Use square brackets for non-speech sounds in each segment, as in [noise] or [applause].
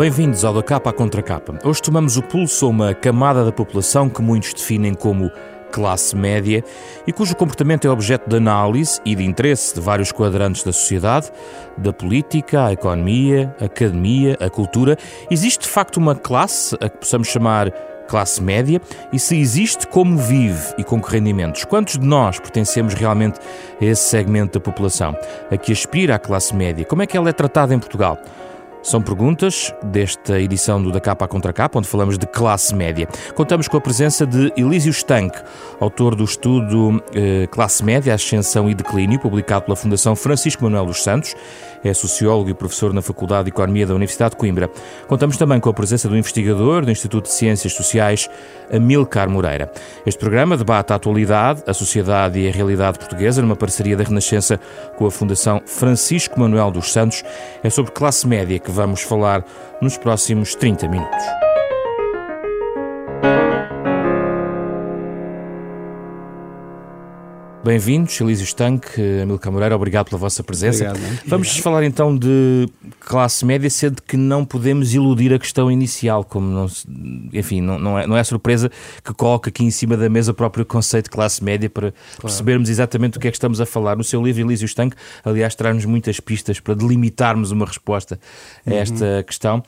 Bem-vindos ao da capa à contra capa. Hoje tomamos o pulso a uma camada da população que muitos definem como classe média e cujo comportamento é objeto de análise e de interesse de vários quadrantes da sociedade, da política, a economia, a academia, a cultura. Existe de facto uma classe a que possamos chamar classe média e se existe, como vive e com que rendimentos. Quantos de nós pertencemos realmente a esse segmento da população, a que aspira à classe média? Como é que ela é tratada em Portugal? São perguntas desta edição do Da Capa à Contra Capa, onde falamos de classe média. Contamos com a presença de Elísio Stank, autor do estudo eh, Classe Média, Ascensão e Declínio, publicado pela Fundação Francisco Manuel dos Santos. É sociólogo e professor na Faculdade de Economia da Universidade de Coimbra. Contamos também com a presença do investigador do Instituto de Ciências Sociais, Amilcar Moreira. Este programa debate a atualidade, a sociedade e a realidade portuguesa numa parceria da Renascença com a Fundação Francisco Manuel dos Santos. É sobre classe média que que vamos falar nos próximos 30 minutos. Bem-vindos, Elísio Estanque, Amilcar Moreira, obrigado pela vossa presença. Obrigado, Vamos obrigado. falar então de classe média, sendo que não podemos iludir a questão inicial, como não, enfim, não, não, é, não é surpresa que coloque aqui em cima da mesa o próprio conceito de classe média para claro. percebermos exatamente o que é que estamos a falar. No seu livro, Elísio Estanque, aliás, traz-nos muitas pistas para delimitarmos uma resposta a esta uhum. questão.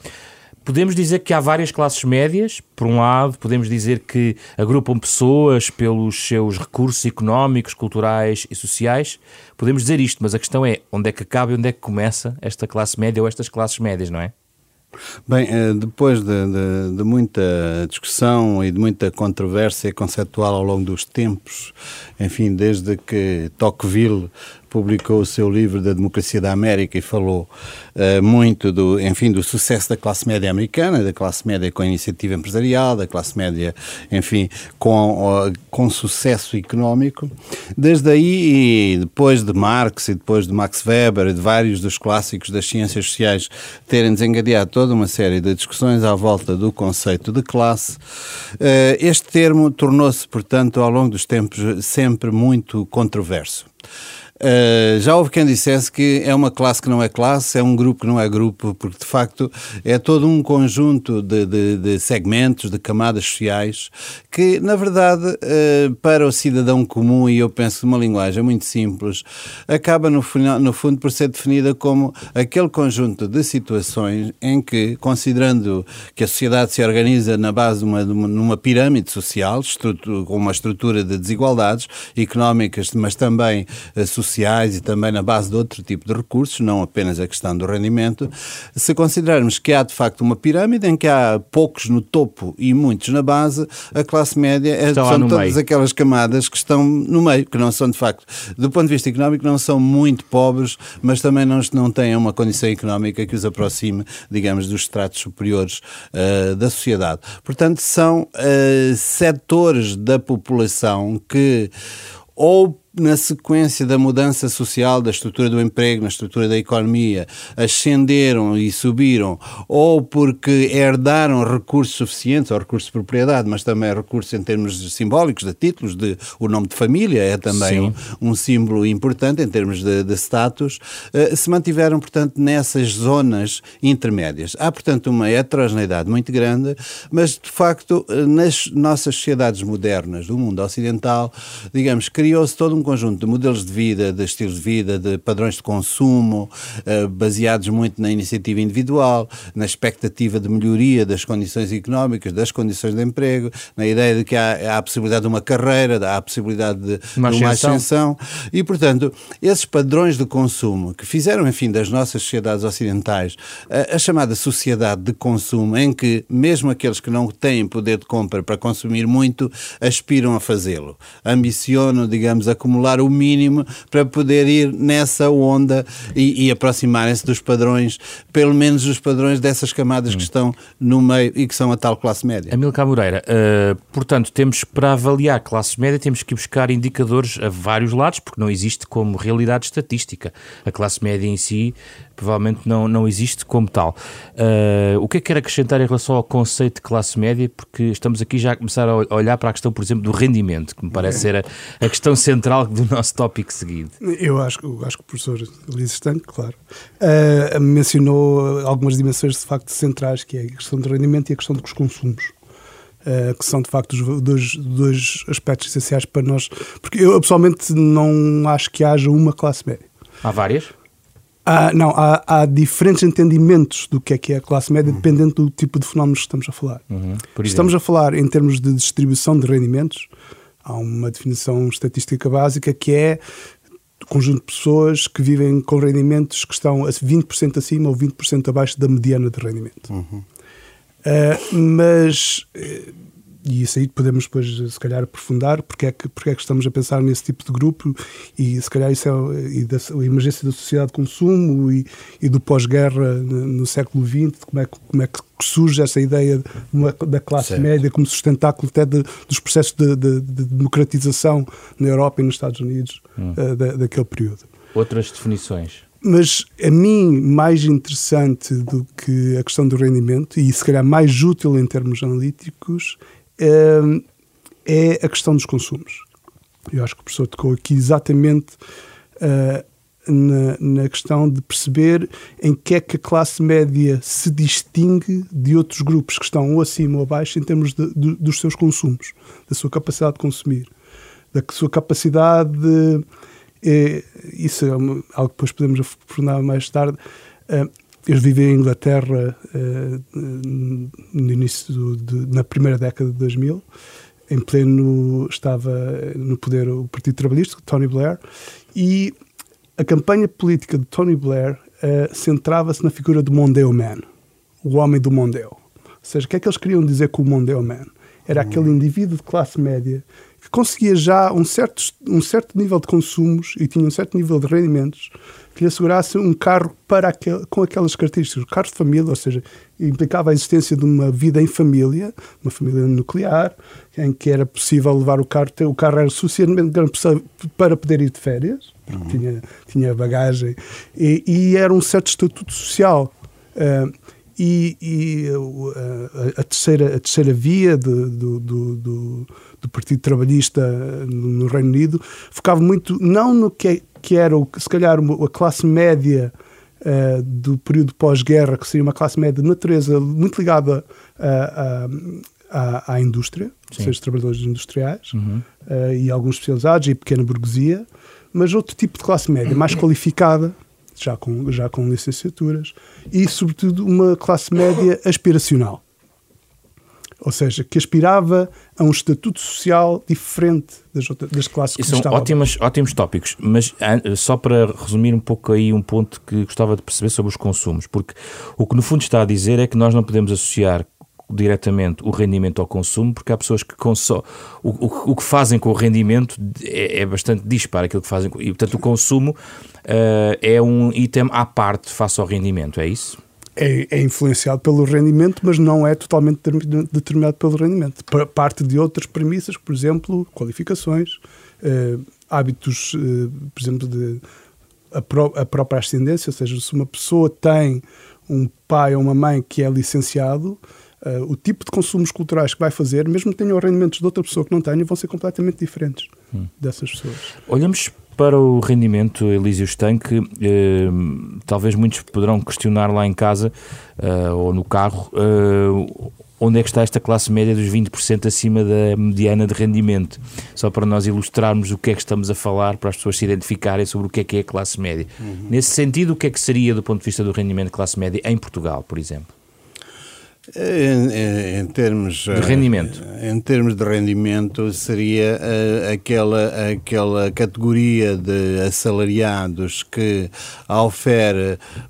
Podemos dizer que há várias classes médias, por um lado, podemos dizer que agrupam pessoas pelos seus recursos económicos, culturais e sociais. Podemos dizer isto, mas a questão é onde é que acaba e onde é que começa esta classe média ou estas classes médias, não é? Bem, eh, depois de, de, de, muita discussão e de muita controvérsia conceptual ao longo dos tempos, enfim, desde que Tocqueville publicou o seu livro da Democracia da América e falou uh, muito do, enfim, do sucesso da classe média americana, da classe média com iniciativa empresarial, da classe média, enfim, com, uh, com sucesso económico. Desde aí, e depois de Marx e depois de Max Weber e de vários dos clássicos das ciências sociais terem desencadeado toda uma série de discussões à volta do conceito de classe, uh, este termo tornou-se, portanto, ao longo dos tempos, sempre muito controverso. Uh, já houve quem dissesse que é uma classe que não é classe, é um grupo que não é grupo, porque de facto é todo um conjunto de, de, de segmentos, de camadas sociais, que na verdade uh, para o cidadão comum, e eu penso numa linguagem muito simples, acaba no, final, no fundo por ser definida como aquele conjunto de situações em que, considerando que a sociedade se organiza na base de uma, numa pirâmide social, com uma estrutura de desigualdades económicas, mas também uh, sociais, sociais e também na base de outro tipo de recursos, não apenas a questão do rendimento, se considerarmos que há de facto uma pirâmide em que há poucos no topo e muitos na base, a classe média é, são todas meio. aquelas camadas que estão no meio, que não são de facto, do ponto de vista económico, não são muito pobres, mas também não, não têm uma condição económica que os aproxime, digamos, dos estratos superiores uh, da sociedade. Portanto, são uh, setores da população que ou na sequência da mudança social, da estrutura do emprego, na estrutura da economia, ascenderam e subiram, ou porque herdaram recursos suficientes, ou recursos de propriedade, mas também recursos em termos simbólicos, de títulos, de, o nome de família é também um, um, símbolo importante em termos de, de status, uh, se mantiveram, portanto, nessas zonas intermédias. Há, portanto, uma heterogeneidade muito grande, mas, de facto, eh, nas nossas sociedades modernas do mundo ocidental, digamos, criou-se todo um um conjunto de modelos de vida, de estilos de vida, de padrões de consumo, uh, baseados muito na iniciativa individual, na expectativa de melhoria das condições económicas, das condições de emprego, na ideia de que há, há a possibilidade de uma carreira, há a possibilidade de uma, de uma ascensão. E, portanto, esses padrões de consumo que fizeram, enfim, das nossas sociedades ocidentais a, a chamada sociedade de consumo, em que mesmo aqueles que não têm poder de compra para consumir muito aspiram a fazê-lo, ambicionam, digamos, acumular acumular o mínimo para poder ir nessa onda e, e aproximarem-se dos padrões, pelo menos dos padrões dessas camadas hum. que estão no meio e que são a tal classe média. Amilcar Moreira, uh, portanto, temos para avaliar classe média, temos que buscar indicadores a vários lados, porque não existe como realidade estatística. A classe média em si provavelmente não, não existe como tal. Uh, o que é que quer acrescentar em relação ao conceito de classe média? Porque estamos aqui já a começar a olhar para a questão, por exemplo, do rendimento, que me parece ser a, a questão central do nosso tópico seguinte. Eu acho, eu acho que o professor Luís Estanque, claro, uh, mencionou algumas dimensões de facto centrais, que é a questão do rendimento e a questão dos consumos. Uh, que são de facto os dois, dois aspectos essenciais para nós. Porque eu pessoalmente não acho que haja uma classe média. Há várias? Há, não, há, há, diferentes entendimentos do que é que é a classe média, uhum. dependendo do tipo de fenómenos que estamos a falar. Uhum. Estamos a falar em termos de distribuição de rendimentos, há uma definição estatística básica que é o conjunto de pessoas que vivem com rendimentos que estão a 20% acima ou 20% abaixo da mediana de rendimento. Uhum. Uh, mas uh, e isso aí podemos depois, se calhar, aprofundar porque é que, porque é que estamos a pensar nesse tipo de grupo e, se calhar, isso é e da, a emergência da sociedade de consumo e, e do pós-guerra no, no, século XX, como é, como é que surge essa ideia de uma, da classe certo. média como sustentáculo até de, dos processos de, de, de, democratização na Europa e nos Estados Unidos hum. uh, da, daquele período. Outras definições? Mas a mim, mais interessante do que a questão do rendimento, e se calhar mais útil em termos analíticos, é a questão dos consumos. Eu acho que o professor tocou aqui exatamente uh, na, na, questão de perceber em que é que a classe média se distingue de outros grupos que estão ou acima ou abaixo em termos de, de, dos seus consumos, da sua capacidade de consumir, da sua capacidade de. É, isso é algo que depois podemos aprofundar mais tarde. Eu vivi em Inglaterra uh, no início do, de, na primeira década de 2000 em pleno estava no poder o Partido Trabalhista Tony Blair e a campanha política de Tony Blair uh, centrava-se na figura do Mondeo Man o homem do Mondeo ou seja, o que é que eles queriam dizer com o Mondeo Man? Era aquele indivíduo de classe média conseguia já um certo, um certo nível de consumos e tinha um certo nível de rendimentos que lhe assegurasse um carro para aquel, com aquelas características. Carro de família, ou seja, implicava a existência de uma vida em família, uma família nuclear, em que era possível levar o carro, o carro era suficientemente grande para poder ir de férias, uhum. tinha, tinha bagagem, e, e, era um certo estatuto social. Uh, e, e a, a, terceira, a terceira via de, do, do, do, do, Partido Trabalhista no Reino Unido focava muito não no que, é, que era, se calhar, a classe média uh, do período pós-guerra, que seria uma classe média de natureza muito ligada à, à, à indústria, Sim. seja trabalhadores industriais uhum. uh, e alguns especializados e pequena burguesia, mas outro tipo de classe média, mais qualificada, já com, já com licenciaturas, e, sobretudo, uma classe média aspiracional. Ou seja, que aspirava a um estatuto social diferente das, outras, das classes que são ótimas, ótimos tópicos, mas ah, só para resumir um pouco aí um ponto que gostava de perceber sobre os consumos, porque o que no fundo está a dizer é que nós não podemos associar diretamente o rendimento ao consumo, porque há pessoas que consomem. O, o, o, que fazem com o rendimento é, é, bastante disparo aquilo que fazem. E, portanto, o consumo uh, é um item à parte face ao rendimento, é isso? É, é, influenciado pelo rendimento, mas não é totalmente determinado pelo rendimento. Parte de outras premissas, por exemplo, qualificações, uh, hábitos, uh, por exemplo, de a, pró a própria ascendência, ou seja, se uma pessoa tem um pai ou uma mãe que é licenciado, uh, o tipo de consumos culturais que vai fazer, mesmo que tenham rendimentos de outra pessoa que não tenha, vão ser completamente diferentes hum. dessas pessoas. Olhamos para o rendimento, Elísio Estanque, eh, talvez muitos poderão questionar lá em casa eh, ou no carro eh, onde é que está esta classe média dos 20% acima da mediana de rendimento. Só para nós ilustrarmos o que é que estamos a falar, para as pessoas se identificarem sobre o que é que é a classe média. Uhum. Nesse sentido, o que é que seria, do ponto de vista do rendimento de classe média, em Portugal, por exemplo? Em, em, termos de rendimento, eh, em termos de rendimento seria uh, aquela aquela categoria de assalariados que a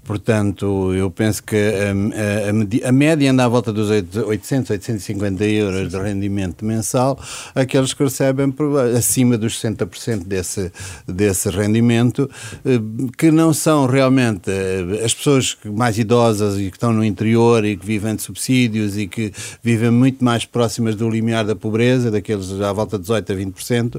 portanto, eu penso que a, a, a, média anda à volta dos 800, 850 euros de rendimento mensal, aqueles que recebem acima dos 60% desse desse rendimento, uh, que não são realmente uh, as pessoas mais idosas e que estão no interior e que vivem de subsídios subsídios e que vivem muito mais próximas do limiar da pobreza, daqueles à volta de 18 a 20%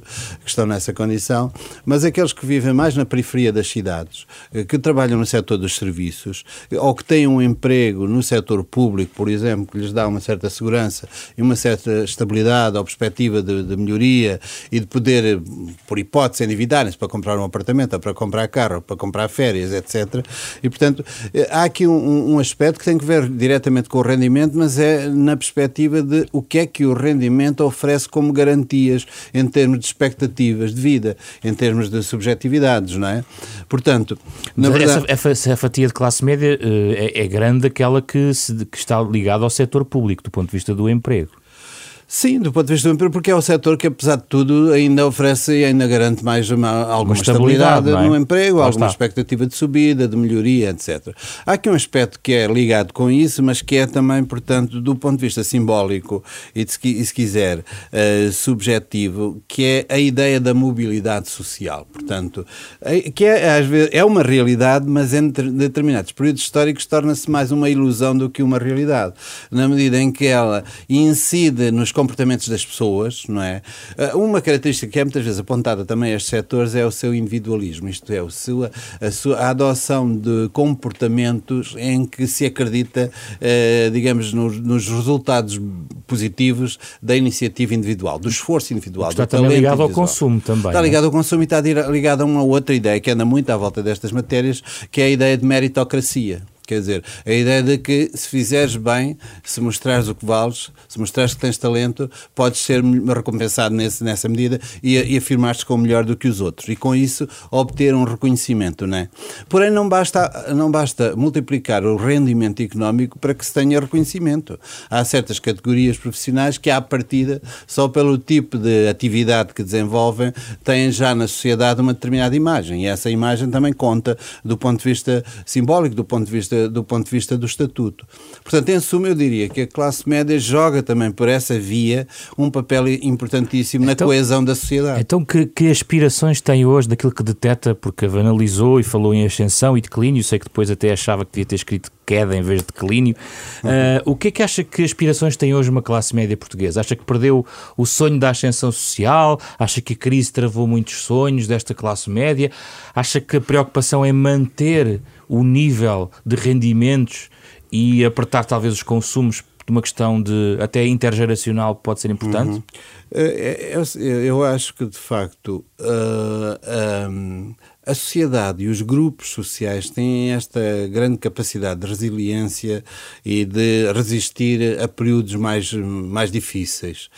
que estão nessa condição, mas aqueles que vivem mais na periferia das cidades, eh, que trabalham no setor dos serviços ou que têm um emprego no setor público, por exemplo, que lhes dá uma certa segurança e uma certa estabilidade ou perspectiva de, de melhoria e de poder, por hipótese, endividarem-se para comprar um apartamento, ou para comprar carro, ou para comprar férias, etc. E, portanto, eh, há aqui um, um aspecto que tem que ver diretamente com o rendimento, mas é na perspectiva de o que é que o rendimento oferece como garantias em termos de expectativas de vida, em termos de subjetividades, não é? Portanto, na verdade... essa, essa fatia de classe média eh, é, é grande aquela que, se, que está ligada ao setor público, do ponto de vista do emprego. Sim, do ponto de vista do emprego, porque é o setor que, apesar de tudo, ainda oferece e ainda garante mais uma, alguma uma estabilidade, estabilidade é? no emprego, Lá alguma está. expectativa de subida, de melhoria, etc. Há aqui um aspecto que é ligado com isso, mas que é também, portanto, do ponto de vista simbólico e, de, e se quiser, uh, subjetivo, que é a ideia da mobilidade social. Portanto, que é, às vezes, é uma realidade, mas em determinados períodos históricos torna-se mais uma ilusão do que uma realidade, na medida em que ela incide nos comportamentos das pessoas, não é? Ah, uma característica que é muitas vezes apontada também a estes setores é o seu individualismo, isto é, o seu, a, sua, a adoção de comportamentos em que se acredita, eh, digamos, nos, nos, resultados positivos da iniciativa individual, do esforço individual, está também ligado ao consumo também. Está é? ligado ao consumo e está ligado a uma outra ideia que anda muito à volta destas matérias, que é a ideia de meritocracia. Quer dizer, a ideia de que se fizeres bem, se mostrares o que vales, se mostrares que tens talento, podes ser recompensado nesse, nessa medida e, e afirmar-te como melhor do que os outros. E com isso obter um reconhecimento, não é? Porém, não basta, não basta multiplicar o rendimento económico para que se tenha reconhecimento. Há certas categorias profissionais que, à partida, só pelo tipo de atividade que desenvolvem, têm já na sociedade uma determinada imagem. E essa imagem também conta do ponto de vista simbólico, do ponto de vista vista, do ponto de vista do estatuto. Portanto, em suma, eu diria que a classe média joga também por essa via um papel importantíssimo então, na coesão da sociedade. Então, que, que aspirações tem hoje daquilo que deteta, porque analisou e falou em ascensão e declínio, sei que depois até achava que devia ter escrito queda em vez de declínio. Uh, o que é que acha que aspirações tem hoje uma classe média portuguesa? Acha que perdeu o sonho da ascensão social? Acha que a crise travou muitos sonhos desta classe média? Acha que a preocupação é manter o nível de rendimentos e apertar talvez os consumos de uma questão de até intergeracional pode ser importante? Uhum. Eu, eu, acho que de facto uh, a sociedade e os grupos sociais têm esta grande capacidade de resiliência e de resistir a períodos mais, mais difíceis.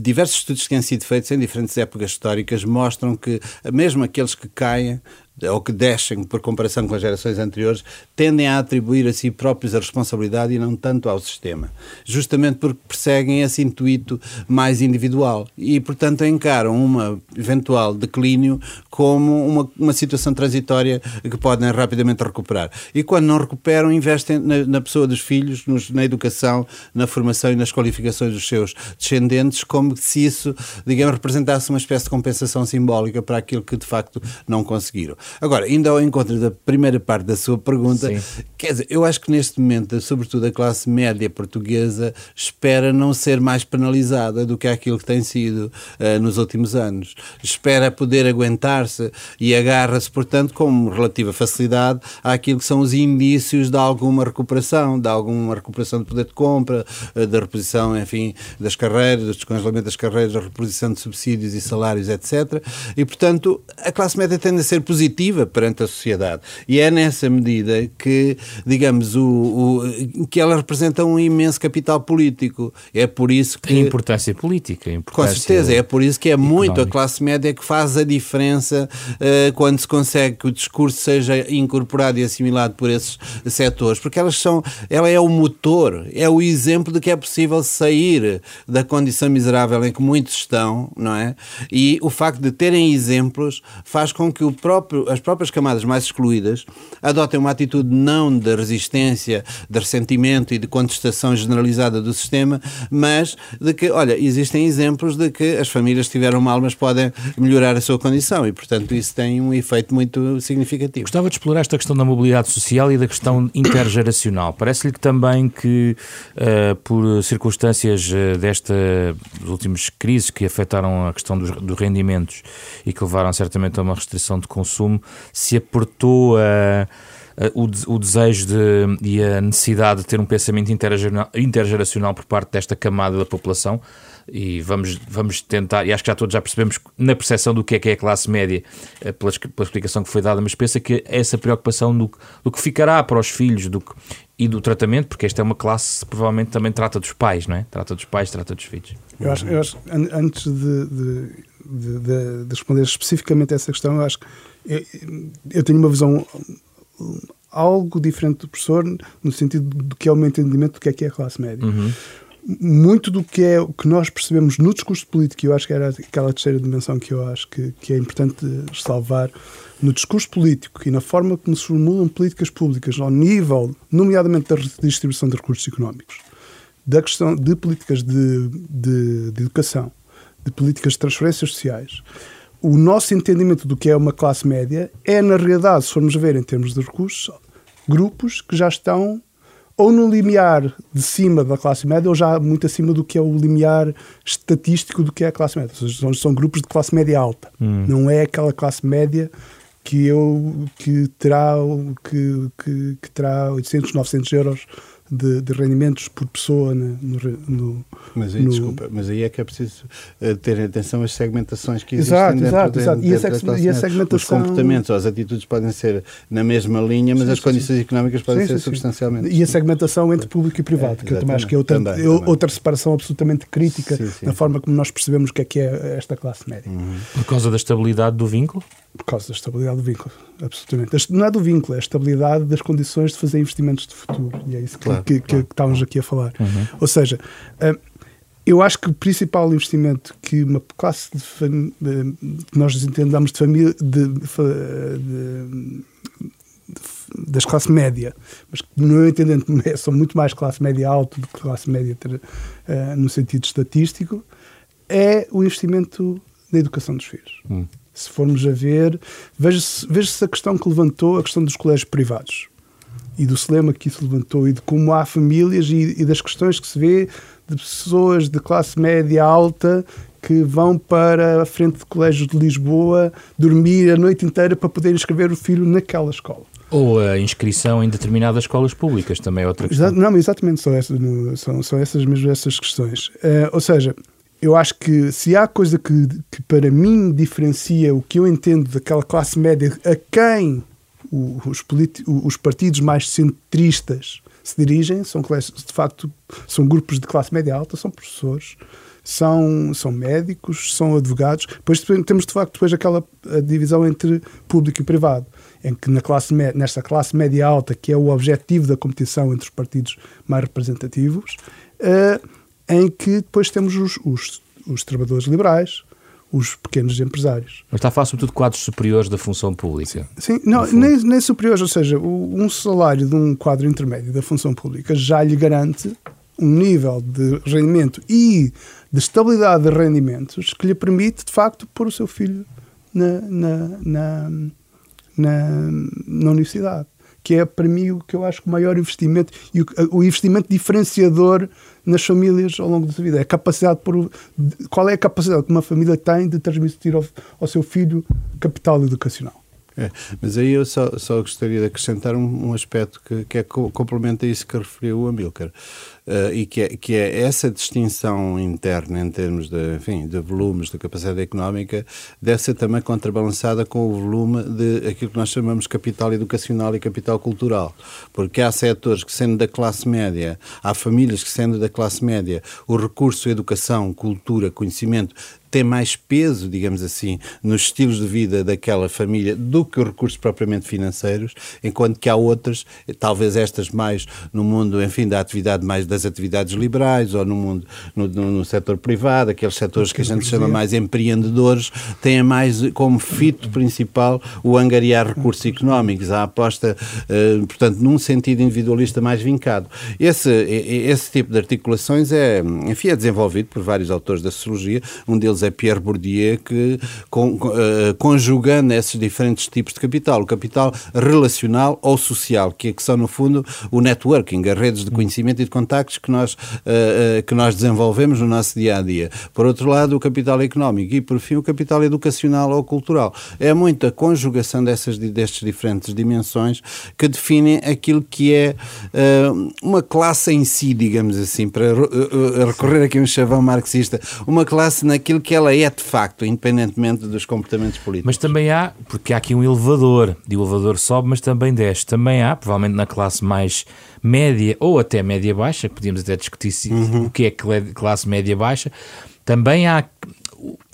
Diversos estudos que têm sido feitos em diferentes épocas históricas mostram que mesmo aqueles que caem ou que descem por comparação com as gerações anteriores, tendem a atribuir a si próprios a responsabilidade e não tanto ao sistema. Justamente porque perseguem esse intuito mais individual e, portanto, encaram uma eventual declínio como uma, uma situação transitória que podem rapidamente recuperar. E quando não recuperam, investem na, na pessoa dos filhos, nos, na educação, na formação e nas qualificações dos seus descendentes, como se isso, digamos, representasse uma espécie de compensação simbólica para aquilo que de facto não conseguiram. Agora, ainda ao encontro da primeira parte da sua pergunta, Sim. quer dizer, eu acho que neste momento, sobretudo a classe média portuguesa, espera não ser mais penalizada do que aquilo que tem sido uh, nos últimos anos. Espera poder aguentar-se e agarra-se, portanto, com relativa facilidade àquilo que são os indícios de alguma recuperação, de alguma recuperação de poder de compra, uh, da reposição, enfim, das carreiras, do descongelamento das carreiras, da reposição de subsídios e salários, etc. E, portanto, a classe média tende a ser positiva positiva perante a sociedade. E é nessa medida que, digamos, o, o, que ela representa um imenso capital político. É por isso que. Importância política. Importância com certeza, é por isso que é económica. muito a classe média que faz a diferença uh, quando se consegue que o discurso seja incorporado e assimilado por esses setores, porque elas são, ela é o motor, é o exemplo de que é possível sair da condição miserável em que muitos estão, não é? E o facto de terem exemplos faz com que o próprio as próprias camadas mais excluídas adotem uma atitude não de resistência, de ressentimento e de contestação generalizada do sistema, mas de que, olha, existem exemplos de que as famílias tiveram mal, mas podem melhorar a sua condição e, portanto, isso tem um efeito muito significativo. Gostava de explorar esta questão da mobilidade social e da questão intergeracional. Parece-lhe que também que, uh, por circunstâncias uh, desta, dos últimos crises que afetaram a questão dos, dos rendimentos e que levaram certamente a uma restrição de consumo, se apertou a. Uh, o, o, desejo de, e a necessidade de ter um pensamento intergeracional, intergeracional por parte desta camada da população e vamos, vamos tentar, e acho que já todos já percebemos na percepção do que é que é a classe média, uh, pela, pela explicação que foi dada, mas pensa que essa preocupação do, do que ficará para os filhos do, e do tratamento, porque esta é uma classe que provavelmente também trata dos pais, não é? Trata dos pais, trata dos filhos. Eu acho, eu acho antes de, de, de, de, responder especificamente a essa questão, eu acho que eu, eu tenho uma visão algo diferente do professor no sentido do que é o meu entendimento do que é que é a classe média. Uhum. Muito do que é o que nós percebemos no discurso político, eu acho que era aquela terceira dimensão que eu acho que, que é importante salvar, no discurso político e na forma como se formulam políticas públicas ao nível, nomeadamente da redistribuição de recursos económicos, da questão de políticas de, de, de educação, de políticas de transferências sociais, o nosso entendimento do que é uma classe média é, na realidade, se formos ver em termos de recursos, grupos que já estão ou no limiar de cima da classe média ou já muito acima do que é o limiar estatístico do que é a classe média. Ou seja, são, são grupos de classe média alta. Hum. Não é aquela classe média que eu que terá que, que, que terá 800, 900 euros de, de rendimentos por pessoa no, no mas aí, no... desculpa, mas aí é que é preciso eh, ter atenção às segmentações que existem exato, dentro, exato, exato. Dentro, e, a, e a segmentação... Os comportamentos ou as atitudes podem ser na mesma linha, mas sim, as condições sim. económicas podem sim, ser substancialmente... E a segmentação entre público e privado, é, que eu também acho que é outra, também, eu, também. outra separação absolutamente crítica na forma como nós percebemos o que é que é esta classe média. Uhum. Por causa da estabilidade do vínculo? Por causa da estabilidade do vínculo, absolutamente. Não é do vínculo, é a estabilidade das condições de fazer investimentos de futuro. E é isso que, claro, que, claro. que estávamos aqui a falar. Uhum. Ou seja, uh, eu acho que o principal investimento que uma classe de que nós entendamos de família de, de, das classes média, mas que no meu entendimento [laughs] são muito mais classe média alta do que classe média uh, no sentido estatístico, é o investimento na educação dos filhos. Hum. Se formos a ver, veja-se veja a questão que levantou, a questão dos colégios privados e do cinema que isso levantou e de como há famílias e, e, das questões que se vê de pessoas de classe média alta que vão para a frente de colégios de Lisboa dormir a noite inteira para poder inscrever o filho naquela escola. Ou a inscrição em determinadas escolas públicas também é outra questão. Não, exatamente, são essas, são, são essas mesmo essas questões. Uh, ou seja, eu acho que se há coisa que, que para mim diferencia o que eu entendo daquela classe média a quem os, os partidos mais centristas se dirigem, são de facto são grupos de classe média alta, são professores, são, são médicos, são advogados. Depois temos de facto depois aquela divisão entre público e privado, em que na classe, nesta classe média alta, que é o objetivo da competição entre os partidos mais representativos, uh, em que depois temos os, os, os trabalhadores liberais, os pequenos empresários. Mas está a falar sobretudo de quadros superiores da função pública. Sim, não, nem, nem superiores, ou seja, um salário de um quadro intermédio da função pública já lhe garante um nível de rendimento e de estabilidade de rendimentos que lhe permite, de facto, pôr o seu filho na, na, na, na, na universidade que é para mim o que eu acho que o maior investimento e o, o investimento diferenciador nas famílias ao longo da sua vida. É a capacidade por, qual é a capacidade que uma família tem de transmitir ao, ao seu filho capital educacional. É, mas aí eu só, só gostaria de acrescentar um, um aspecto que, que é complementa isso que referiu o Amilcar, uh, e que é, que é essa distinção interna em termos de, enfim, de volumes de capacidade económica deve ser também contrabalançada com o volume de aquilo que nós chamamos capital educacional e capital cultural, porque há setores que sendo da classe média, há famílias que sendo da classe média, o recurso à educação, cultura, conhecimento tem mais peso, digamos assim, nos estilos de vida daquela família do que os recursos propriamente financeiros, enquanto que há outras, talvez estas mais no mundo, enfim, da atividade mais das atividades liberais ou no mundo no, no, no setor privado, aqueles setores que a gente chama mais empreendedores, têm mais como fito principal o angariar recursos económicos, a aposta, uh, portanto, num sentido individualista mais vincado. Esse, esse tipo de articulações é, enfim, é desenvolvido por vários autores da sociologia, um deles é Pierre Bourdieu, que com, uh, conjugando esses diferentes tipos de capital, o capital relacional ou social, que, é que são no fundo o networking, as redes de conhecimento e de contactos que nós, uh, que nós desenvolvemos no nosso dia a dia. Por outro lado, o capital económico e, por fim, o capital educacional ou cultural. É muita conjugação dessas, destas diferentes dimensões que definem aquilo que é uh, uma classe em si, digamos assim, para recorrer aqui a um chavão marxista, uma classe naquilo que ela é de facto, independentemente dos comportamentos políticos. Mas também há, porque há aqui um elevador, e o elevador sobe, mas também desce. Também há, provavelmente na classe mais média ou até média-baixa, podíamos até discutir uhum. o que é classe média-baixa, também há,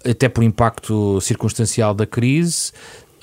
até por impacto circunstancial da crise,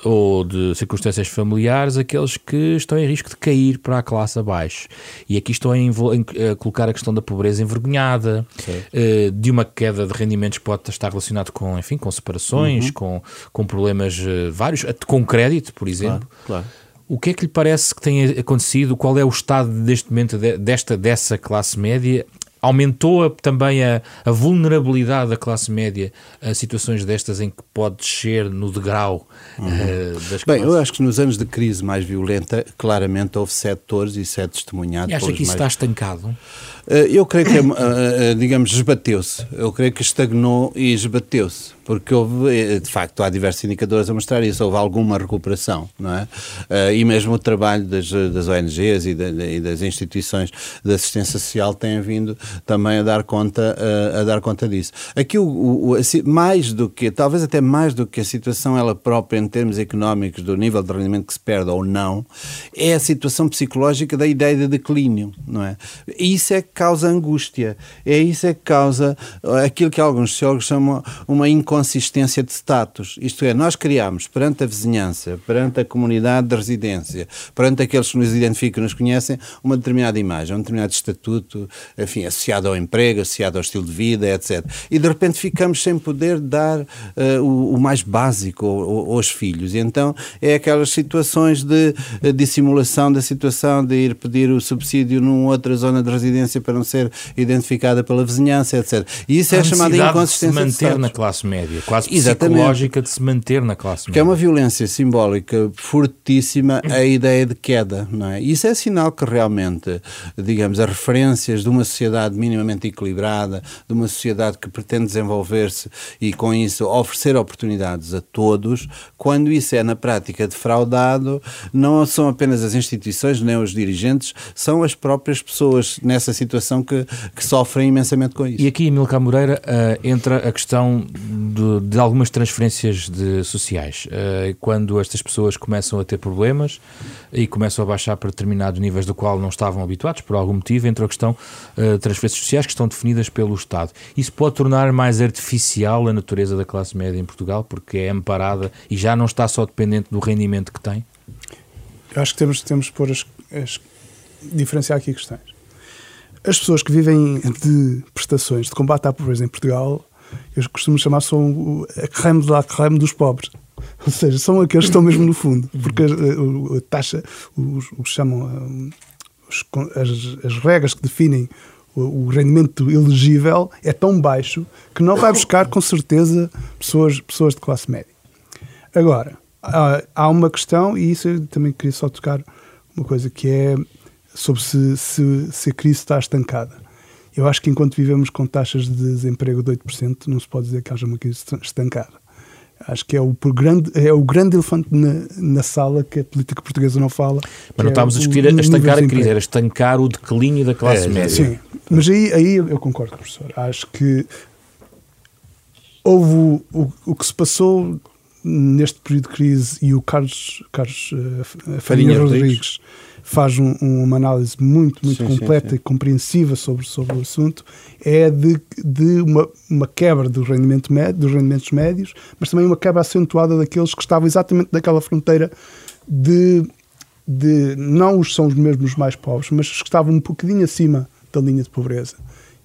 ou de circunstâncias familiares, aqueles que estão em risco de cair para a classe abaixo. E aqui estou a, a colocar a questão da pobreza envergonhada, uh, de uma queda de rendimentos que pode estar relacionado com, enfim, com separações, uhum. com, com problemas uh, vários, com crédito, por exemplo. Claro, claro. O que é que lhe parece que tem acontecido? Qual é o estado deste momento desta, dessa classe média aumentou também a, a, vulnerabilidade da classe média a situações destas em que pode descer no degrau uhum. uh, das Bem, eu acho que nos anos de crise mais violenta, claramente houve setores e isso é testemunhado. E acha que isso mais... está estancado? Uh, eu creio que, uh, digamos, esbateu-se. Eu creio que estagnou e esbateu-se porque houve, eh, de facto, há diversos indicadores a mostrar isso, houve alguma recuperação, não é? E mesmo o trabalho das, das ONGs e, e, das instituições de assistência social tem vindo também a dar conta, uh, a dar conta disso. Aqui, o, o, mais do que, talvez até mais do que a situação ela própria em termos económicos, do nível de rendimento que se perde ou não, é a situação psicológica da ideia de declínio, não é? E isso é que causa angústia, é isso é que causa aquilo que alguns sociólogos chamam uma inconsciência consistência de status. Isto é, nós criamos perante a vizinhança, perante a comunidade de residência, perante aqueles que nos identificam nos conhecem, uma determinada imagem, um determinado estatuto, enfim, associado ao emprego, associado ao estilo de vida, etc. E de repente ficamos sem poder dar uh, o, o, mais básico aos filhos. E então é aquelas situações de uh, dissimulação da situação, de ir pedir o subsídio numa outra zona de residência para não ser identificada pela vizinhança, etc. E isso é chamada inconsistência de se manter de na classe média média, quase Exatamente. psicológica de se manter na classe média. Que é uma violência simbólica fortíssima a [coughs] ideia de queda, não é? Isso é sinal que realmente, digamos, as referências de uma sociedade minimamente equilibrada, de uma sociedade que pretende desenvolver-se e com isso oferecer oportunidades a todos, quando isso é na prática defraudado, não são apenas as instituições nem os dirigentes, são as próprias pessoas nessa situação que, que sofrem imensamente com isso. E aqui, Milka Moreira, uh, entra a questão de, de algumas transferências de, sociais. Uh, quando estas pessoas começam a ter problemas e começam a baixar para determinados níveis do qual não estavam habituados, por algum motivo, entra a questão uh, transferências sociais que estão definidas pelo Estado. Isso pode tornar mais artificial a natureza da classe média em Portugal, porque é amparada e já não está só dependente do rendimento que tem? Eu acho que temos, temos que pôr as, as, diferenciar aqui questões. As pessoas que vivem de prestações de combate à pobreza em Portugal eu costumo chamar são a creme de la creme dos pobres. [laughs] Ou seja, são aqueles que estão mesmo no fundo, porque a, a taxa, os, os chamam os, as, as regras que definem o, rendimento elegível é tão baixo que não vai buscar com certeza pessoas, pessoas de classe média. Agora, há, há uma questão, e isso eu também queria só tocar uma coisa que é sobre se, se, se a crise está estancada. Eu acho que enquanto vivemos com taxas de desemprego de 8%, não se pode dizer que haja uma crise estancada. Acho que é o, grande, é o grande elefante na, na sala que a política portuguesa não fala. Mas não estávamos é a discutir a estancar a crise, era estancar o declínio da classe é, média. Sim, mas aí, aí eu concordo professor. Acho que houve o, o, o que se passou neste período de crise, e o Carlos, Carlos uh, Farinha, Rodrigues, Rodrigues faz um, uma análise muito, muito sim, completa sim, sim. e compreensiva sobre, sobre o assunto, é de, de uma, uma quebra do rendimento médio, dos rendimentos médios, mas também uma quebra acentuada daqueles que estavam exatamente naquela fronteira de, de não os são os mesmos mais pobres, mas que estavam um bocadinho acima da linha de pobreza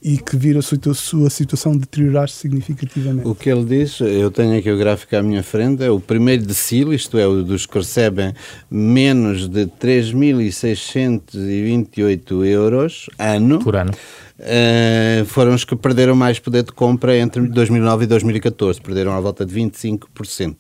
e que vira a sua, sua situação deteriorar-se significativamente. O que ele diz, eu tenho aqui o gráfico à minha frente, é o primeiro decil, isto é, o dos que recebem menos de 3.628 euros ano. Por ano. Uh, foram os que perderam mais poder de compra entre 2009 e 2014, perderam à volta de 25%.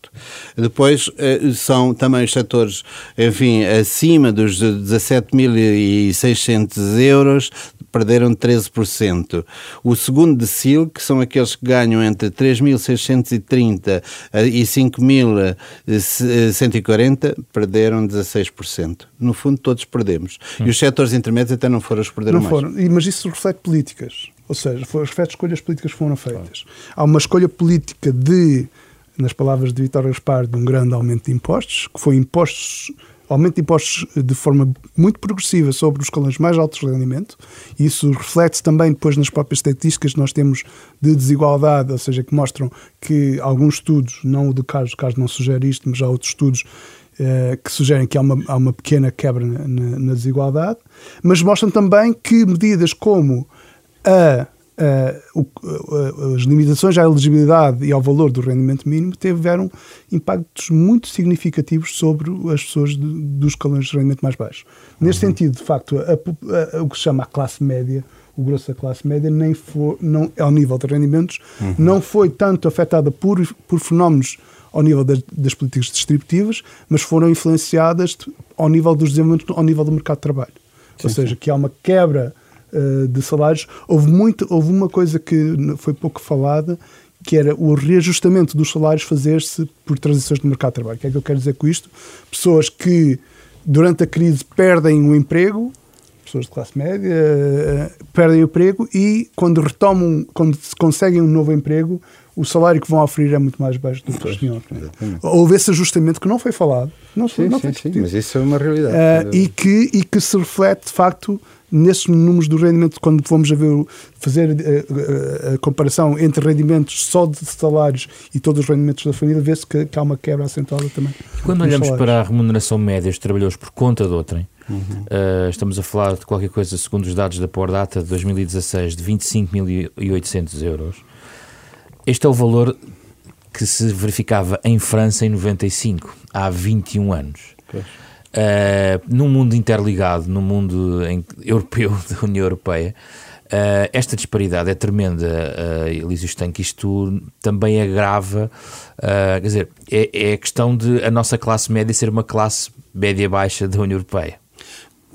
Depois uh, são também os setores, enfim, acima dos 17.600 euros, perderam 13%. O segundo decil, que são aqueles que ganham entre 3.630 e 5.140, perderam 16%. No fundo, todos perdemos. Hum. E os setores intermédios até não foram os que perderam não mais. Foram, mas isso reflete políticas. Ou seja, reflete escolhas políticas que foram feitas. Claro. Há uma escolha política de, nas palavras de Vitor Gaspar, de um grande aumento de impostos, que foi impostos aumento de impostos de forma muito progressiva sobre os escalões mais altos de rendimento. Isso reflete-se também depois nas próprias estatísticas que nós temos de desigualdade, ou seja, que mostram que alguns estudos, não o de Carlos, Carlos não sugere isto, mas há outros estudos eh, que sugerem que há uma, há uma pequena quebra na, na, na desigualdade, mas mostram também que medidas como a Uh, uh, as limitações à elegibilidade e ao valor do rendimento mínimo tiveram impactos muito significativos sobre as pessoas de, dos escalões de rendimento mais baixos. Neste uhum. sentido, de facto, a, a, o que se chama a classe média, o grosso da classe média, nem foi, não, ao nível de rendimentos, uhum. não foi tanto afetada por, por fenómenos ao nível das, das, políticas distributivas, mas foram influenciadas ao nível dos desenvolvimentos, ao nível do mercado de trabalho. Sim, Ou seja, sim. que há uma quebra uh, de salários. Houve, muito, houve uma coisa que foi pouco falada, que era o reajustamento dos salários fazer-se por transições do mercado de trabalho. O que é que eu quero dizer com isto? Pessoas que durante a crise perdem o emprego, pessoas de classe média, uh, perdem o emprego e quando retomam, quando conseguem um novo emprego, o salário que vão oferecer é muito mais baixo do que o senhor. Houve esse ajustamento que não foi falado. Não, sim, não sim, sim, mas isso é uma realidade. Uh, e, que, e que se reflete, de facto, nesses números do rendimento, quando vamos a ver, fazer a, a, a, comparação entre rendimentos só de salários e todos os rendimentos da família, vê-se que, que, há uma quebra acentuada também. Quando olhamos salários. para a remuneração média dos trabalhadores por conta de outrem, uhum. uh, estamos a falar de qualquer coisa, segundo os dados da Por Data de 2016, de 25.800 euros. Este é o valor que se verificava em França em 95, há 21 anos. Uh, num mundo interligado, num mundo em, europeu, [laughs] da União Europeia, uh, esta disparidade é tremenda, uh, Elísio que isto também agrava, uh, quer dizer, é, é a questão de a nossa classe média ser uma classe média-baixa da União Europeia.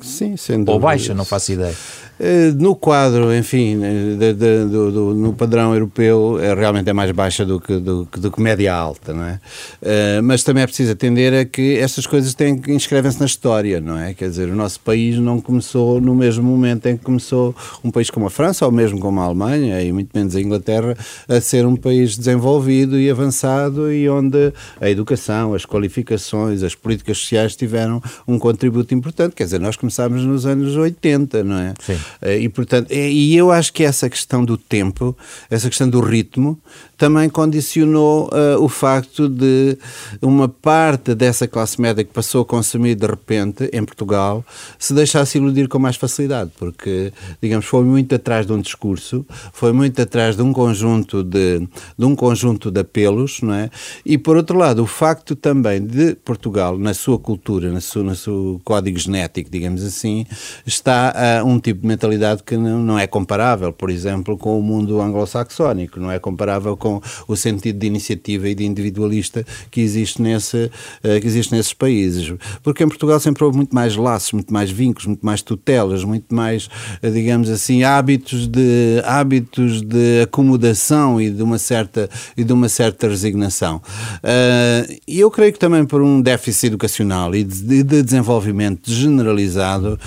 Sim, sem dúvida. Ou baixa, não faço ideia. Eh, no quadro, enfim, eh, de, de, do, do, no padrão europeu, é, realmente é mais baixa do que, do, do que média alta, não é? Uh, mas também é preciso atender a que estas coisas têm inscrevem-se na história, não é? Quer dizer, o nosso país não começou no mesmo momento em que começou um país como a França, ou mesmo como a Alemanha, e muito menos a Inglaterra, a ser um país desenvolvido e avançado e onde a educação, as qualificações, as políticas sociais tiveram um contributo importante. Quer dizer, nós começámos nos anos 80, não é? Sim. Eh, e, portanto, é, e eu acho que essa questão do tempo, essa questão do ritmo, também condicionou uh, o facto de uma parte dessa classe média que passou a consumir de repente em Portugal se deixasse iludir com mais facilidade, porque, digamos, foi muito atrás de um discurso, foi muito atrás de um conjunto de, de um conjunto de apelos, não é? E por outro lado, o facto também de Portugal, na sua cultura, na sua, no seu código genético, digamos assim, está uh, um tipo de mentalidade que não, é comparável, por exemplo, com o mundo anglo-saxónico, não é comparável com com o sentido de iniciativa e de individualista que existe, nesse, eh, que existe nesses países. Porque em Portugal sempre houve muito mais laços, muito mais vínculos, muito mais tutelas, muito mais, eh, digamos assim, hábitos de, hábitos de acomodação e de uma certa, e de uma certa resignação. Eh, e eu creio que também por um déficit educacional e de, de desenvolvimento generalizado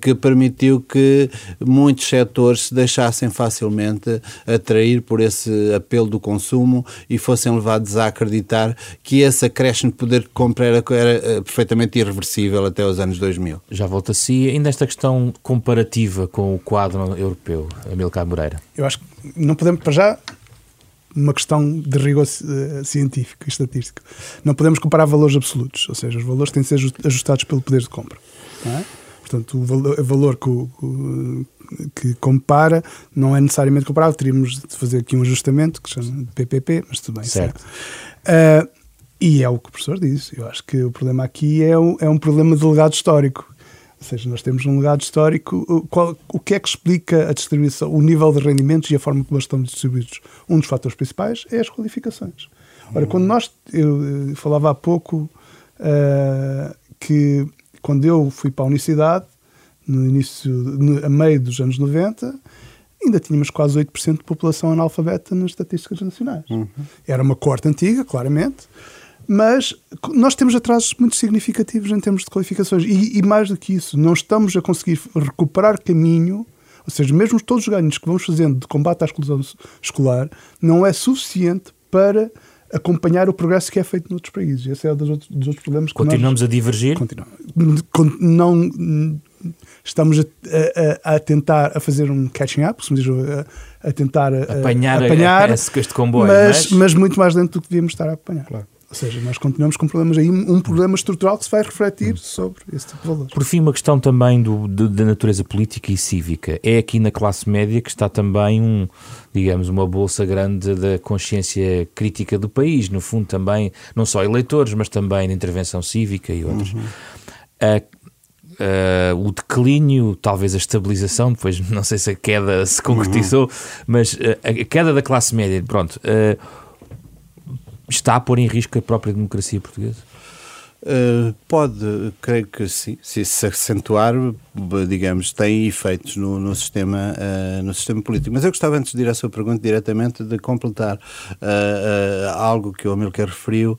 que permitiu que muitos setores se deixassem facilmente atrair por esse apelo do consumo e fossem levados a acreditar que esse acréscimo de poder de compra era, era eh, perfeitamente irreversível até os anos 2000. Já volto a si, ainda esta questão comparativa com o quadro europeu, Amilcar Moreira. Eu acho que não podemos, para já, uma questão de rigor uh, científico e estatístico. Não podemos comparar valores absolutos, ou seja, os valores têm de ser ajustados pelo poder de compra. É? Portanto, o valor, o valor que, que, compara não é necessariamente comparável. Teríamos de fazer aqui um ajustamento que chama de PPP, mas tudo bem. Certo. Uh, e é o que o professor disse. Eu acho que o problema aqui é um, é um problema de legado histórico. Ou seja, nós temos um legado histórico. Qual, o que é que explica a distribuição, o nível de rendimentos e a forma como eles estão distribuídos? Um dos fatores principais é as qualificações. Ora, quando nós. Eu, eu falava há pouco uh, que quando eu fui para a universidade, no início, no, a meio dos anos 90, ainda tínhamos quase 8% de população analfabeta nas estatísticas nacionais. Uhum. Era uma corte antiga, claramente mas nós temos atrasos muito significativos em termos de qualificações e, e, mais do que isso, não estamos a conseguir recuperar caminho, ou seja, mesmo todos os ganhos que vamos fazendo de combate à exclusão escolar, não é suficiente para acompanhar o progresso que é feito noutros países. Esse é um dos outros, dos outros problemas que Continuamos nós, a divergir? Continuamos. Não, estamos a, a, a, tentar a fazer um catching up, se me diz, a, a tentar apanhar, apanhar esse comboio, mas, mas... mas muito mais lento do que devíamos estar a apanhar. Claro. Ou seja, nós continuamos com problemas aí, um problema estrutural que se vai refletir sobre esse tipo de valores. Por fim, uma questão também do, de, da natureza política e cívica. É aqui na classe média que está também um, digamos, uma bolsa grande da consciência crítica do país, no fundo também, não só eleitores, mas também de intervenção cívica e outros. Uhum. Uh, o declínio, talvez a estabilização, depois [laughs] não sei se a queda se concretizou, uhum. mas uh, a queda da classe média, pronto. Uh, está a pôr em risco a própria democracia portuguesa? Uh, pode, creio que sim, se se acentuar, digamos, tem efeitos no, no sistema, uh, no sistema político. Mas eu gostava, antes de ir à sua pergunta diretamente, de completar uh, algo que o Amilcar referiu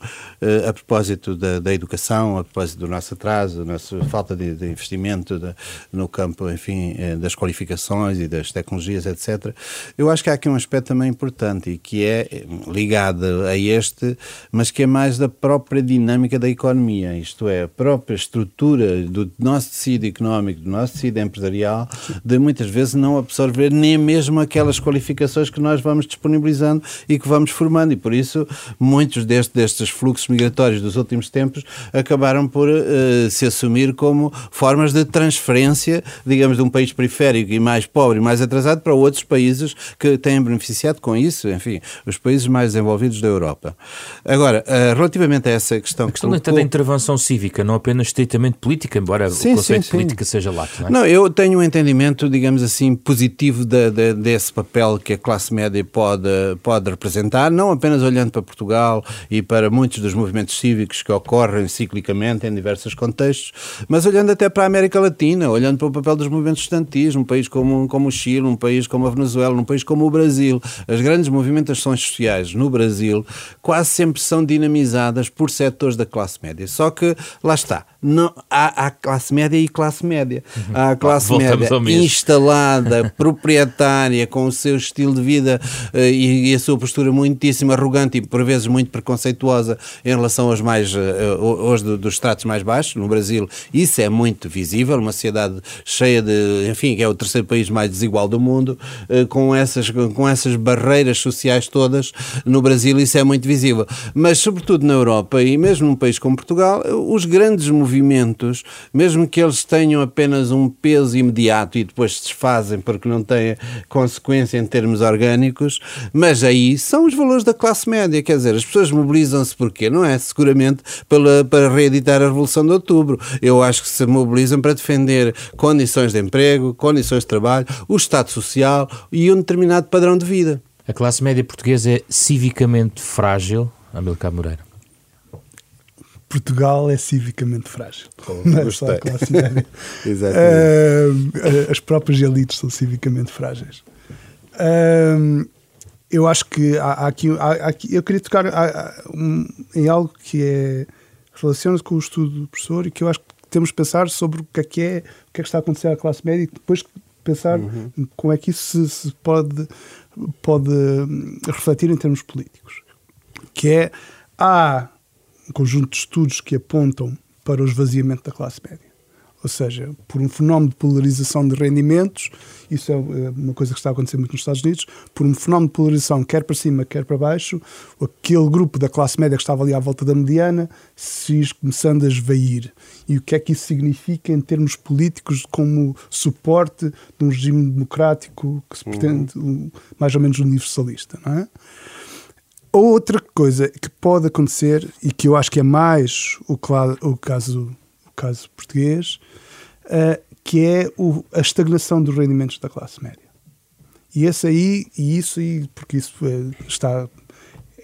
a propósito da, da, educação, a propósito do nosso atraso, da nossa falta de, de investimento de, no campo, enfim, das qualificações e das tecnologias, etc. Eu acho que há aqui um aspecto também importante e que é ligado a este, mas que é mais da própria dinâmica da economia, isto é, a própria estrutura do nosso tecido económico, do nosso tecido empresarial, de muitas vezes não absorver nem mesmo aquelas qualificações que nós vamos disponibilizando e que vamos formando. E por isso, muitos deste, destes fluxos migratórios dos últimos tempos acabaram por uh, se assumir como formas de transferência, digamos, de um país periférico e mais pobre e mais atrasado para outros países que têm beneficiado com isso, enfim, os países mais desenvolvidos da Europa. Agora, uh, relativamente a essa questão... A questão que intervenção cívica, não apenas estritamente política, embora sim, o conceito sim, de política sim. seja lato, não é? Não, eu tenho um entendimento, digamos assim, positivo de, de, desse papel que a classe média pode, pode representar, não apenas olhando para Portugal e para muitos dos movimentos cívicos que ocorrem ciclicamente em diversos contextos, mas olhando até para a América Latina, olhando para o papel dos movimentos estudantis, um país como, como o Chile, um país como a Venezuela, um país como o Brasil. As grandes movimentações sociais no Brasil quase sempre são dinamizadas por setores da classe média. Só que, lá está, não, há, há classe média e classe média. Uhum. Há a classe média instalada, [laughs] proprietária, com o seu estilo de vida uh, e, e, a sua postura muitíssimo arrogante e por vezes muito preconceituosa em relação aos mais uh, aos do, dos estratos mais baixos. No Brasil isso é muito visível, uma sociedade cheia de, enfim, que é o terceiro país mais desigual do mundo, uh, com essas com essas barreiras sociais todas. No Brasil isso é muito visível, mas sobretudo na Europa e mesmo num país como Portugal, os grandes movimentos, mesmo que eles tenham apenas um peso imediato e depois se desfazem porque não têm consequência em termos orgânicos, mas aí são os valores da classe média, quer dizer, as pessoas mobilizam-se porquê? Não é seguramente pela, para reeditar a Revolução de Outubro. Eu acho que se mobilizam para defender condições de emprego, condições de trabalho, o Estado Social e um determinado padrão de vida. A classe média portuguesa é civicamente frágil, Amilcar Moreira. Portugal é civicamente frágil. Oh, não é só a classe média. uh, as próprias elites são civicamente frágeis. Uh, eu acho que há, há, aqui, há, aqui, Eu queria tocar um, em algo que é relaciona-se com o estudo do professor e que eu acho que temos de pensar sobre o que é que é, o que é que está a acontecer à classe média e depois pensar uhum. como é que isso se, se, pode, pode hum, refletir em termos políticos. Que é, há um conjunto de estudos que apontam para o esvaziamento da classe média ou seja, por um fenómeno de polarização de rendimentos, isso é, é uma coisa que está a acontecer muito nos Estados Unidos, por um fenómeno de polarização quer para cima, quer para baixo, aquele grupo da classe média que estava ali à volta da mediana se começando a esvair. E o que é que isso significa em termos políticos como suporte de um regime democrático que se uhum. pretende um, mais ou menos universalista, não é? Outra coisa que pode acontecer e que eu acho que é mais o, o caso caso português, uh, que é o, a estagnação dos rendimentos da classe média. E esse aí, e isso aí, porque isso é, está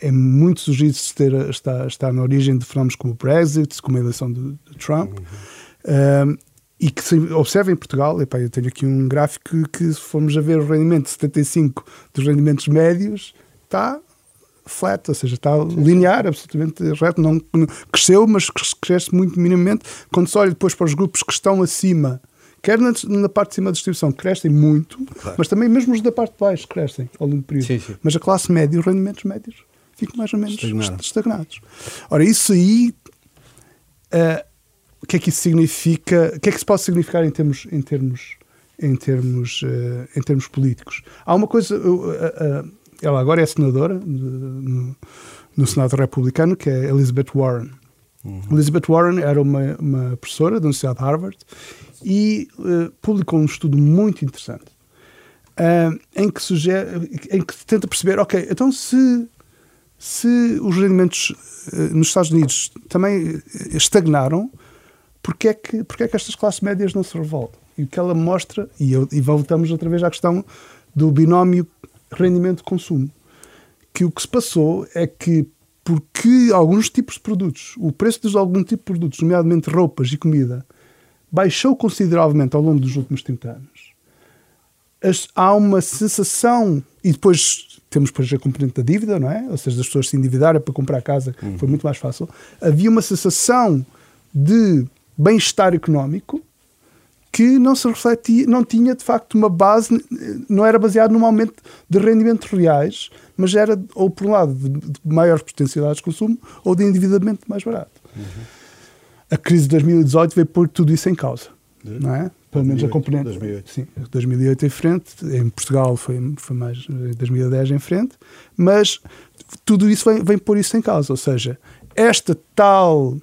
é muito surgido ter, está, está na origem de fenómenos como o Brexit, como a eleição de, de Trump, uhum. uh, e que se observa em Portugal, epá, eu tenho aqui um gráfico que, se formos a ver o rendimento de 75 dos rendimentos médios, está flat, ou seja, está linear, absolutamente reto, não, cresceu, mas cresce muito minimamente. Quando se olha depois para os grupos que estão acima, quer na, na parte de cima da distribuição, crescem muito, claro. mas também mesmo os da parte de baixo crescem ao longo do período. Sim, sim. Mas a classe média, os rendimentos médios, ficam mais ou menos estagnados. estagnados. Ora, isso aí, uh, o que é que isso significa? O que é que se pode significar em termos, em termos, em termos, uh, em termos políticos? Há uma coisa. Uh, ela agora é senadora no, no Senado Republicano, que é Elizabeth Warren. Uhum. Elizabeth Warren era uma, uma professora da Universidade de Harvard e uh, publicou um estudo muito interessante uh, em, que sugere, em que tenta perceber, ok, então se, se os rendimentos uh, nos Estados Unidos também estagnaram, porquê é, que, porquê é que estas classes médias não se revoltam? E o que ela mostra, e, eu, e voltamos outra vez à questão do binómio rendimento-consumo. Que o que se passou é que, porque alguns tipos de produtos, o preço de algum tipo de produtos, nomeadamente roupas e comida, baixou consideravelmente ao longo dos últimos 30 anos, as, há uma sensação, e depois temos depois a componente da dívida, não é? Ou seja, as pessoas se endividarem para comprar casa, uhum. foi muito mais fácil. Havia uma sensação de bem-estar económico que não se refletia, não tinha de facto uma base, não era baseado num aumento de rendimentos reais, mas era ou por um lado de, de maiores potencialidades de consumo ou de endividamento mais barato. Uhum. A crise de 2018 veio pôr tudo isso em causa, de, não é? Pelo 2008, menos a componente. 2008. Sim, 2008 em frente, em Portugal foi, foi mais 2010 em frente, mas tudo isso vem, vem pôr isso em causa, ou seja, esta tal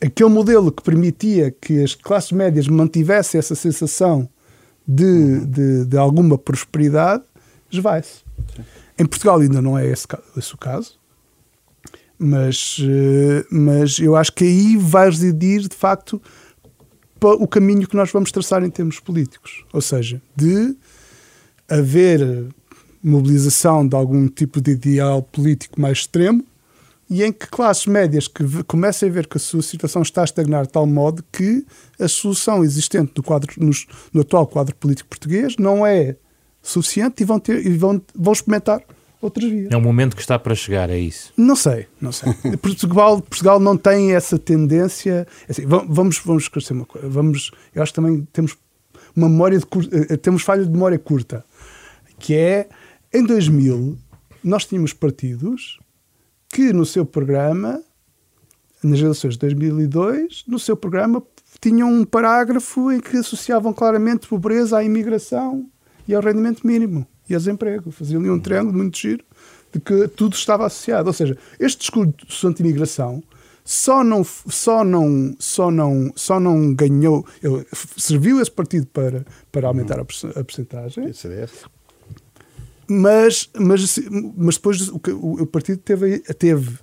aquele modelo que permitia que as classes médias mantivessem essa sensação de, de, de alguma prosperidade, esvai-se. Em Portugal ainda não é esse, esse o caso, mas, eh, mas eu acho que aí vai residir, de facto, o caminho que nós vamos traçar em termos políticos. Ou seja, de haver mobilização de algum tipo de ideal político mais extremo e em que classes médias que comecem a ver que a sua situação está a estagnar de tal modo que a solução existente no, quadro, no, no atual quadro político português não é suficiente e vão, ter, e vão, vão experimentar outras vias. É um momento que está para chegar, é isso? Não sei, não sei. [laughs] Portugal, Portugal não tem essa tendência. É assim, vamos, vamos esclarecer uma coisa. Vamos, eu acho que também temos uma memória de, eh, temos falha de memória curta, que é em 2000 nós tínhamos partidos que no seu programa, nas eleições de 2002, no seu programa tinham um parágrafo em que associavam claramente pobreza à imigração e ao rendimento mínimo e ao desemprego. Faziam ali um triângulo muito giro de que tudo estava associado. Ou seja, este discurso anti-imigração só não, só não, só não, só não ganhou, serviu esse partido para, para aumentar a, a percentagem mas, mas, mas depois o, o, partido teve, teve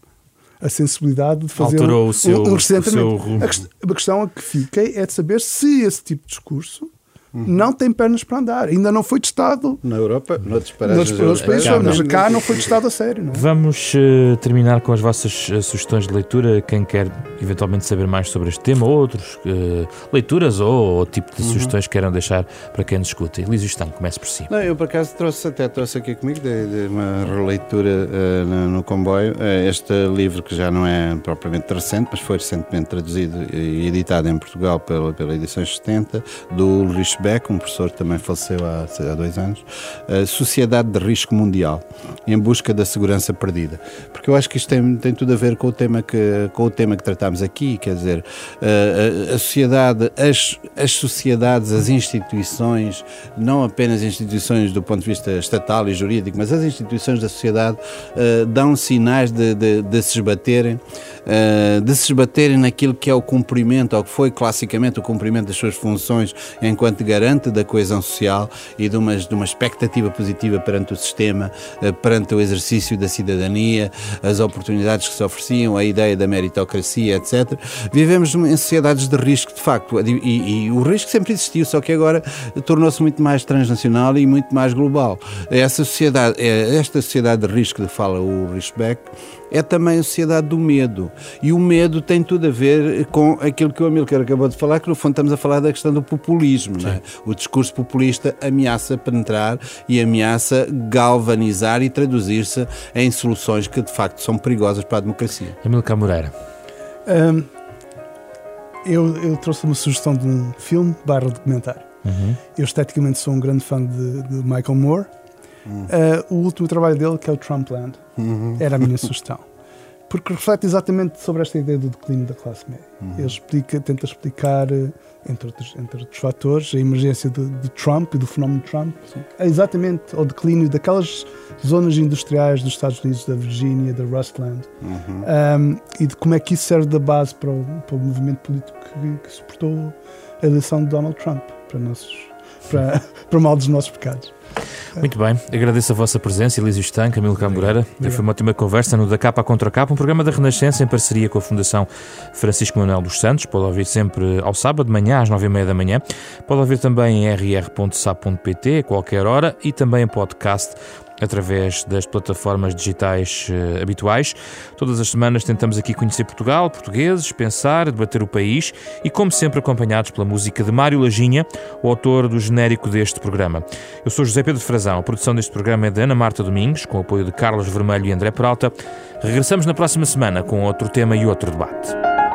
a sensibilidade de fazer Alterou um, o seu, um, um o seu A, questão que fica é de saber se esse tipo de discurso uhum. não tem pernas para andar. Ainda não foi testado. Na Europa, noutros países, noutros países mas cá não foi testado a sério. Não é? Vamos uh, terminar com as vossas uh, sugestões de leitura. Quem quer eventualmente saber mais sobre este tema, ou outros uh, leituras ou, ou tipo de uhum. sugestões que queiram deixar para quem nos escuta. Elísio Estão, comece por si. Não, eu por acaso trouxe, até trouxe aqui comigo de, de uma releitura no, no, comboio. este livro que já não é propriamente recente, mas foi recentemente traduzido e editado em Portugal pela, pela edição 70, do Luís Beck, um professor que também faleceu há, há dois anos, uh, Sociedade de Risco Mundial, em busca da segurança perdida. Porque eu acho que isto tem, tem tudo a ver com o tema que, com o tema que tratámos aqui, quer dizer, uh, a, a sociedade, as, as sociedades, as instituições, não apenas instituições do ponto de vista estatal e jurídico, mas as instituições da sociedade uh, dão sinais de, de, de se esbaterem eh, de se esbaterem naquilo que é o cumprimento, ou que foi classicamente o cumprimento das suas funções enquanto garante da coesão social e de uma, de uma expectativa positiva perante o sistema, uh, perante o exercício da cidadania, as oportunidades que se ofereciam, a ideia da meritocracia, etc. Vivemos em sociedades de risco, de facto, e, e, e o risco sempre existiu, só que agora tornou-se muito mais transnacional e muito mais global. Essa sociedade, é, esta sociedade de risco de fala o Richbeck, é também a sociedade do medo. E o medo tem tudo a ver com aquilo que o Amilcar acabou de falar, que no fundo estamos a falar da questão do populismo. É? O discurso populista ameaça penetrar e ameaça galvanizar e traduzir-se em soluções que de facto são perigosas para a democracia. Amilcar Moreira. Um, eu, eu, trouxe uma sugestão de um filme barra documentário. Uhum. Eu esteticamente sou um grande fã de, de Michael Moore Uh, o último trabalho dele, que é o Trumpland, uhum. era a minha sugestão. Porque reflete exatamente sobre esta ideia do declínio da classe média. Uhum. Ele explica, tenta explicar, eh, entre outros, entre outros fatores, a emergência de, de Trump e do fenómeno Trump. É exatamente o declínio daquelas zonas industriais dos Estados Unidos, da Virgínia, da Rustland, uhum. um, e de como é que isso serve da base para o, para o movimento político que, que suportou a eleição de Donald Trump, para, nossos, para, [laughs] para o mal dos nossos pecados. Muito bem, agradeço a vossa presença, Elísio Stan, Camilo Cambureira. Foi uma ótima conversa no Da Capa Contra Capa, um programa da Renascença em parceria com a Fundação Francisco Manuel dos Santos. Pode ouvir sempre ao sábado de manhã, às nove e meia da manhã. Pode ouvir também em rr.sap.pt a qualquer hora e também em podcast através das plataformas digitais uh, habituais. Todas as semanas tentamos aqui conhecer Portugal, portugueses, pensar, debater o país e, como sempre, acompanhados pela música de Mário Lajinha, o autor do genérico deste programa. Eu sou José Pedro Frazão. A produção deste programa é de Ana Marta Domingos, com o apoio de Carlos Vermelho e André Peralta. Regressamos na próxima semana com outro tema e outro debate.